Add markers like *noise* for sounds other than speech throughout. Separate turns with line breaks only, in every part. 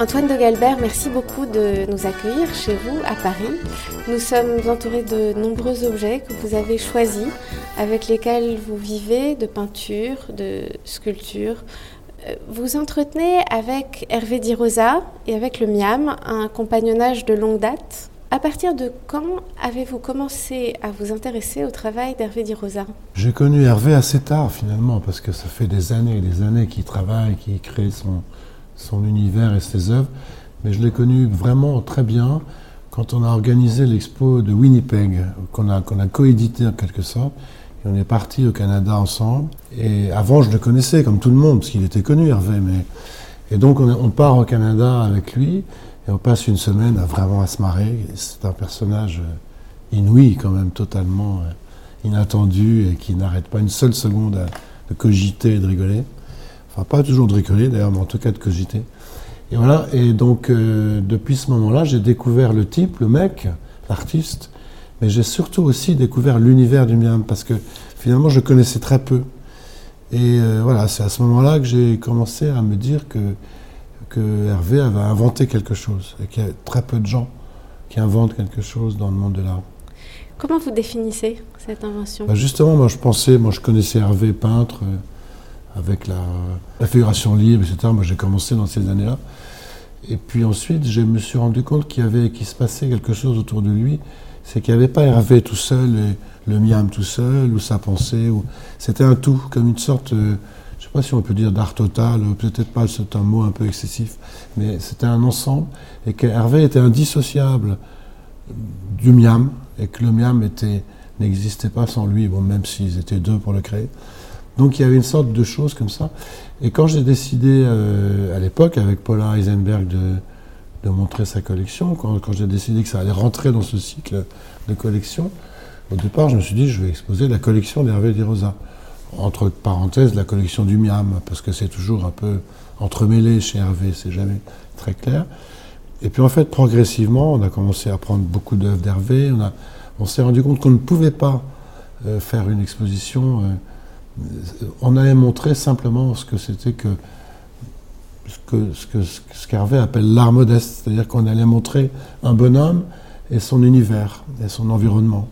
Antoine de Galbert, merci beaucoup de nous accueillir chez vous à Paris. Nous sommes entourés de nombreux objets que vous avez choisis, avec lesquels vous vivez, de peinture, de sculpture. Euh, vous entretenez avec Hervé Di Rosa et avec le Miam un compagnonnage de longue date. À partir de quand avez-vous commencé à vous intéresser au travail d'Hervé Di Rosa?
J'ai connu Hervé assez tard finalement, parce que ça fait des années et des années qu'il travaille, qu'il crée son, son univers et ses œuvres, mais je l'ai connu vraiment très bien quand on a organisé l'expo de Winnipeg, qu'on a, qu'on a coédité en quelque sorte. Et on est parti au Canada ensemble. Et avant, je le connaissais comme tout le monde, parce qu'il était connu, Hervé. Mais... Et donc, on, part au Canada avec lui, et on passe une semaine à vraiment à se marrer. C'est un personnage inouï, quand même, totalement euh, inattendu, et qui n'arrête pas une seule seconde à, de cogiter et de rigoler pas toujours de rigoler d'ailleurs, mais en tout cas de cogiter. Et voilà, et donc euh, depuis ce moment-là, j'ai découvert le type, le mec, l'artiste, mais j'ai surtout aussi découvert l'univers du miam, parce que finalement je connaissais très peu. Et euh, voilà, c'est à ce moment-là que j'ai commencé à me dire que, que Hervé avait inventé quelque chose, et qu'il y a très peu de gens qui inventent quelque chose dans le monde de l'art.
Comment vous définissez cette invention?
Bah, Justement, moi je pensais, moi je connaissais Hervé peintre. Euh, avec la, la figuration libre, etc. Moi, j'ai commencé dans ces années-là. Et puis ensuite, je me suis rendu compte qu'il y avait, qu'il se passait quelque chose autour de lui. C'est qu'il n'y avait pas Hervé tout seul, et le miam tout seul, ou sa pensée. C'était un tout, comme une sorte, euh, je ne sais pas si on peut dire d'art total, peut-être pas, c'est un mot un peu excessif, mais c'était un ensemble. Et que Hervé était indissociable du miam, et que le miam n'existait pas sans lui, bon, même s'ils étaient deux pour le créer. Donc il y avait une sorte de choses comme ça. Et quand j'ai décidé euh, à l'époque avec Paula Heisenberg de, montrer sa collection, quand, j'ai décidé que ça allait rentrer dans ce cycle de collection, au départ je me suis dit je vais exposer la collection d'Hervé Rosa. Entre parenthèses la collection du Miam, parce que c'est toujours un peu entremêlé chez Hervé, c'est jamais très clair. Et puis en fait progressivement on a commencé à prendre beaucoup d'œuvres d'Hervé, on, on s'est rendu compte qu'on ne pouvait pas euh, faire une exposition. Euh, on allait montrer simplement ce que c'était que ce que ce appelle l'art modeste, c'est-à-dire qu'on allait montrer un bonhomme et son univers et son environnement.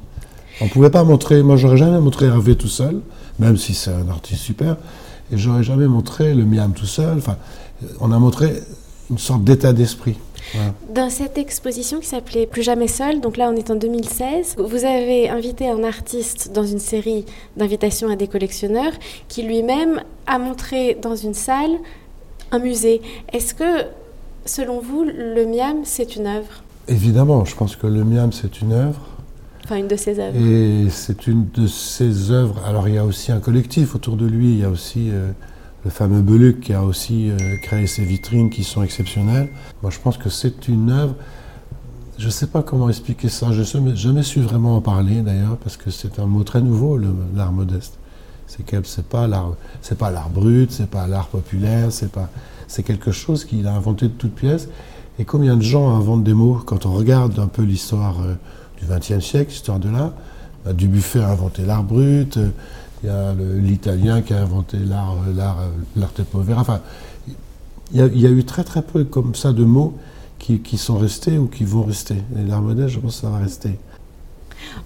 On pouvait pas montrer, moi j'aurais jamais montré Hervé tout seul, même si c'est un artiste super, et j'aurais jamais montré le Miam tout seul. On a montré une sorte d'état d'esprit.
Dans cette exposition qui s'appelait Plus jamais seul, donc là on est en 2016, vous avez invité un artiste dans une série d'invitations à des collectionneurs qui lui-même a montré dans une salle un musée. Est-ce que, selon vous, le Miam c'est une œuvre?
Évidemment, je pense que le Miam c'est une œuvre.
Enfin, une de ses œuvres.
Et c'est une de ses œuvres. Alors il y a aussi un collectif autour de lui, il y a aussi. Euh, le fameux Beluc qui a aussi euh, créé ces vitrines qui sont exceptionnelles. Moi, je pense que c'est une œuvre. Je ne sais pas comment expliquer ça. Je n'ai jamais su vraiment en parler d'ailleurs parce que c'est un mot très nouveau, l'art modeste. C'est c'est pas l'art, c'est pas l'art brut, c'est pas l'art populaire, c'est pas, c'est quelque chose qu'il a inventé de toutes pièces. Et combien de gens inventent des mots? Quand on regarde un peu l'histoire euh, du XXe siècle, l'histoire de l'art. Bah, Dubuffet a inventé l'art brut. Il y a l'Italien qui a inventé l'art, l'art, l'arte povera. Enfin, il y, a, il y, a, eu très très peu comme ça de mots qui, qui sont restés ou qui vont rester. Et l'art modèle, je pense que ça va rester.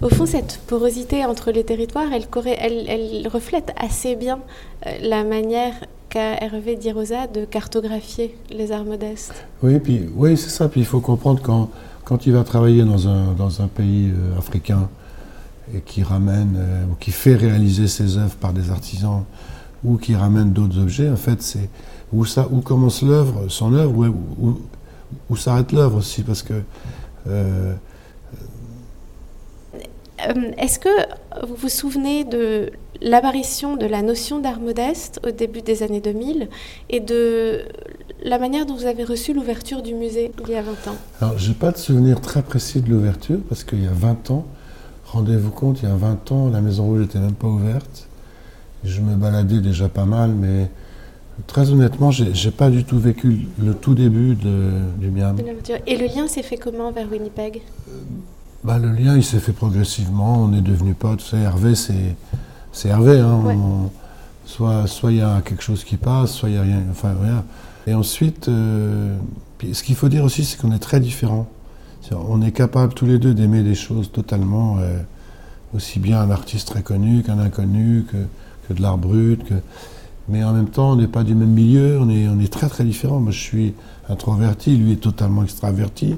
Au fond, cette porosité entre les territoires, elle, elle, elle reflète assez bien euh, la manière qu'a Hervé Di Rosa de cartographier les arts modestes.
Oui, puis, oui c'est ça. Puis il faut comprendre quand, quand il va travailler dans un, dans un pays euh, africain, et qui ramène euh, ou qui fait réaliser ses œuvres par des artisans ou qui ramène d'autres objets, en fait, c'est où, ça, où commence l'œuvre, son œuvre, où, où, où s'arrête l'œuvre aussi, parce que. Euh,
euh, Est-ce que vous vous souvenez de l'apparition de la notion d'art modeste au début des années 2000 et de la manière dont vous avez reçu l'ouverture du musée il y a 20 ans?
Alors, je n'ai pas de souvenir très précis de l'ouverture, parce qu'il y a 20 ans, Rendez-vous compte, il y a 20 ans, la Maison Rouge n'était même pas ouverte. Je me baladais déjà pas mal, mais très honnêtement, j'ai n'ai pas du tout vécu le tout début de, du Miam.
Et le lien s'est fait comment vers Winnipeg? Euh,
bah, Le lien, il s'est fait progressivement. On est devenus potes. Hervé, c'est Hervé. Hein,
ouais.
soit il y a quelque chose qui passe, soit il n'y a rien. Enfin, rien. Et ensuite, euh, ce qu'il faut dire aussi, c'est qu'on est très différents. On est capable tous les deux d'aimer des choses totalement, euh, aussi bien un artiste très connu qu'un inconnu, que, de l'art brut. Mais en même temps, on n'est pas du même milieu, on est, très très différents. Moi, je suis introverti, lui est totalement extraverti.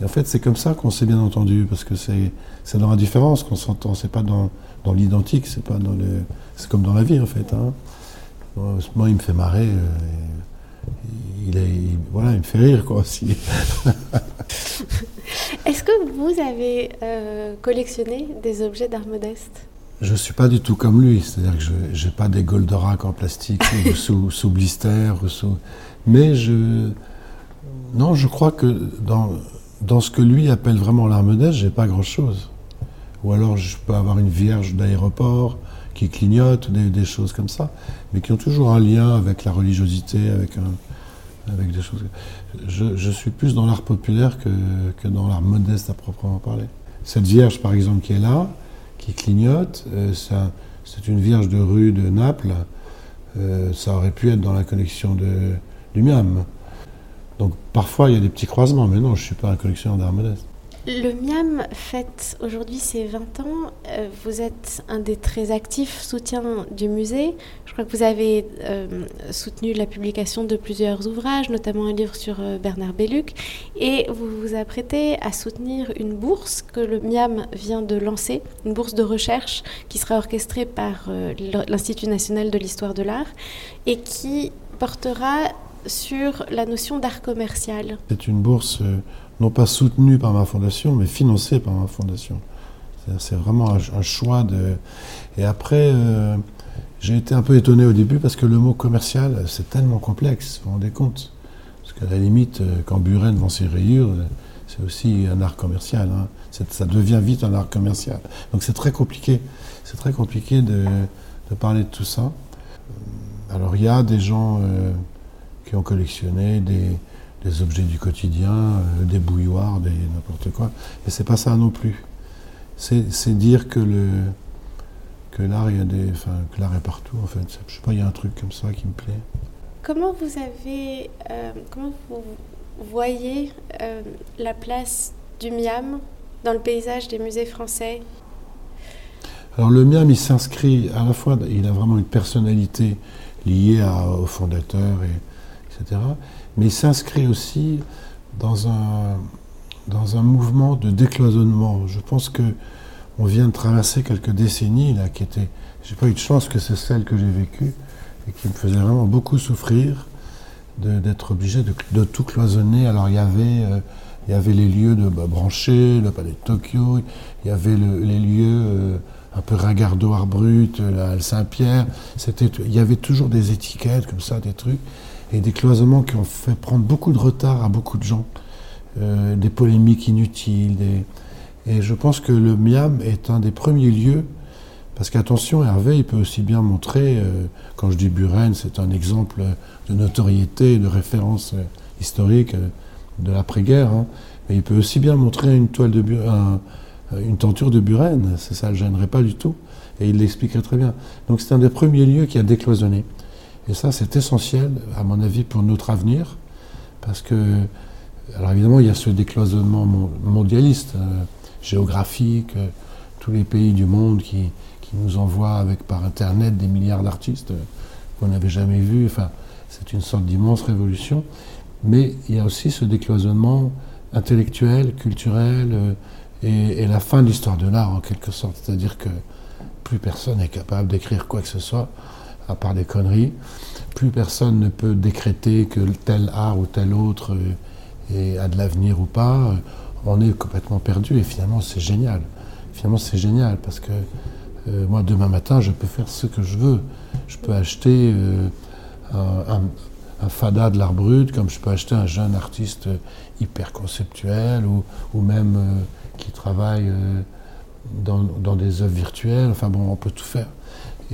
Et en fait, c'est comme ça qu'on s'est bien entendu, parce que c'est dans la différence qu'on s'entend, c'est pas dans, l'identique, c'est pas dans le, c'est comme dans la vie en fait. Hein. Moi, il me fait marrer. Euh, il, est, voilà, il me fait rire quoi. *laughs*
Vous avez euh, collectionné des objets d'art modeste?
Je ne suis pas du tout comme lui, c'est-à-dire que je n'ai pas des Goldorak en plastique *laughs* sous, sous, blister, sous... mais je... Non, je crois que dans, dans ce que lui appelle vraiment l'art modeste, j'ai pas grand-chose. Ou alors je peux avoir une vierge d'aéroport qui clignote, des, des, choses comme ça, mais qui ont toujours un lien avec la religiosité, avec un, avec des choses. Je, suis plus dans l'art populaire que, que dans l'art modeste à proprement parler. Cette vierge, par exemple, qui est là, qui clignote, euh, c'est une vierge de rue de Naples. Euh, ça aurait pu être dans la collection de, du Miam. Donc parfois il y a des petits croisements, mais non, je ne suis pas un collectionneur d'art modeste.
Le MIAM fête aujourd'hui ses 20 ans. Euh, vous êtes un des très actifs soutiens du musée. Je crois que vous avez euh, soutenu la publication de plusieurs ouvrages, notamment un livre sur euh, Bernard Belluc. Et vous vous apprêtez à soutenir une bourse que le MIAM vient de lancer, une bourse de recherche qui sera orchestrée par l'Institut national de l'histoire de l'art et qui portera sur la notion d'art commercial.
C'est une bourse non pas soutenu par ma fondation, mais financé par ma fondation. C'est vraiment un, choix de. Et après, euh, j'ai été un peu étonné au début parce que le mot commercial, c'est tellement complexe, vous vous rendez compte Parce qu'à la limite, euh, quand Buren vend ses rayures, c'est aussi un art commercial. Hein. Ça devient vite un art commercial. Donc c'est très compliqué. C'est très compliqué de, parler de tout ça. Alors il y a des gens euh, qui ont collectionné des, des objets du quotidien, euh, des bouilloires, des n'importe quoi. Et c'est pas ça non plus. C'est dire que le que l'art il y a des, enfin, que l'art est partout en fait. Je sais pas, il y a un truc comme ça qui me plaît.
Comment vous avez, euh, comment vous voyez euh, la place du Miam dans le paysage des musées français?
Alors le Miam, il s'inscrit à la fois, il a vraiment une personnalité liée à, au fondateur et mais il s'inscrit aussi dans un, dans un mouvement de décloisonnement. Je pense que on vient de traverser quelques décennies là, qui étaient, j'ai pas eu de chance que c'est celle que j'ai vécue et qui me faisait vraiment beaucoup souffrir d'être obligé de, de, tout cloisonner. Alors il y avait, euh, il y avait les lieux de bah, le palais de Tokyo, il y avait les lieux euh, un peu ringardo art brut, la Saint-Pierre. Il y avait toujours des étiquettes comme ça, des trucs et des cloisonnements qui ont fait prendre beaucoup de retard à beaucoup de gens, euh, des polémiques inutiles. Et je pense que le MIAM est un des premiers lieux, parce qu'attention, Hervé, il peut aussi bien montrer, euh, quand je dis Buren, c'est un exemple de notoriété, de référence euh, historique de l'après-guerre, hein, mais il peut aussi bien montrer une toile de Buren, une tenture de Buren, ça ne le gênerait pas du tout, et il l'expliquerait très bien. Donc c'est un des premiers lieux qui a décloisonné. Et ça, c'est essentiel, à mon avis, pour notre avenir, parce que, alors évidemment, il y a ce décloisonnement mondialiste, euh, géographique, euh, tous les pays du monde qui, nous envoient avec par Internet des milliards d'artistes euh, qu'on n'avait jamais vus. Enfin, c'est une sorte d'immense révolution. Mais il y a aussi ce décloisonnement intellectuel, culturel, et la fin de l'histoire de l'art, en quelque sorte. C'est-à-dire que plus personne n'est capable d'écrire quoi que ce soit à part des conneries. Plus personne ne peut décréter que tel art ou tel autre a de l'avenir ou pas. On est complètement perdu et finalement c'est génial. Finalement c'est génial parce que euh, moi demain matin je peux faire ce que je veux. Je peux acheter euh, un, fada de l'art brut comme je peux acheter un jeune artiste hyper conceptuel ou, même euh, qui travaille dans, des œuvres virtuelles. Enfin bon, on peut tout faire.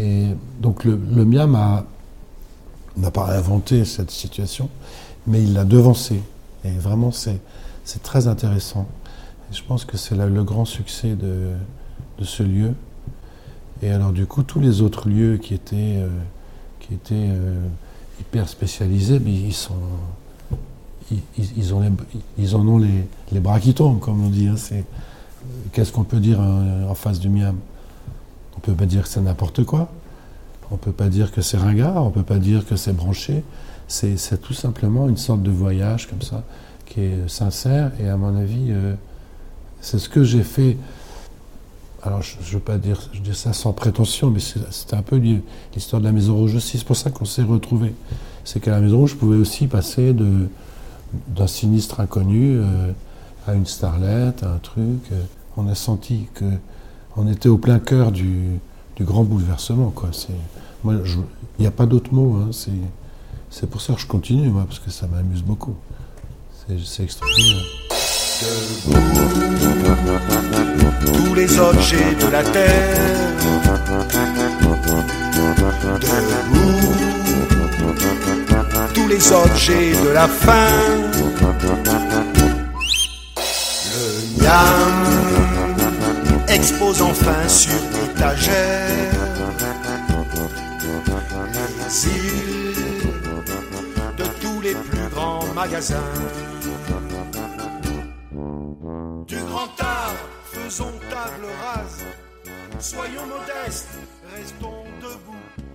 Et donc le, MIAM n'a pas inventé cette situation, mais il l'a devancée. Et vraiment, c'est très intéressant. Et je pense que c'est le grand succès de, ce lieu. Et alors du coup, tous les autres lieux qui étaient, euh, euh, hyper spécialisés, ils ont les, en ont les, bras qui tombent, comme on dit. Hein. qu'est-ce qu'on peut dire en, face du miam? On peut pas dire que c'est n'importe quoi. On peut pas dire que c'est ringard. On peut pas dire que c'est branché. C'est, tout simplement une sorte de voyage comme ça, qui est sincère. Et à mon avis, euh, c'est ce que j'ai fait. Alors, je ne veux pas dire, je ça sans prétention, mais c'était un peu l'histoire de la Maison Rouge aussi. C'est pour ça qu'on s'est retrouvés. C'est qu'à la Maison Rouge, je pouvais aussi passer d'un sinistre inconnu euh, à une starlette, à un truc. Euh, on a senti que on était au plein cœur du, grand bouleversement. Quoi. il n'y a pas d'autre mot. Hein. c'est, pour ça que je continue, moi, parce que ça m'amuse beaucoup. C'est, extraordinaire.
tous les objets de la terre. tous les objets de la faim. Le expose enfin sur l'étagère les de tous les plus grands magasins. Du grand art, faisons table rase. Soyons modestes, restons debout.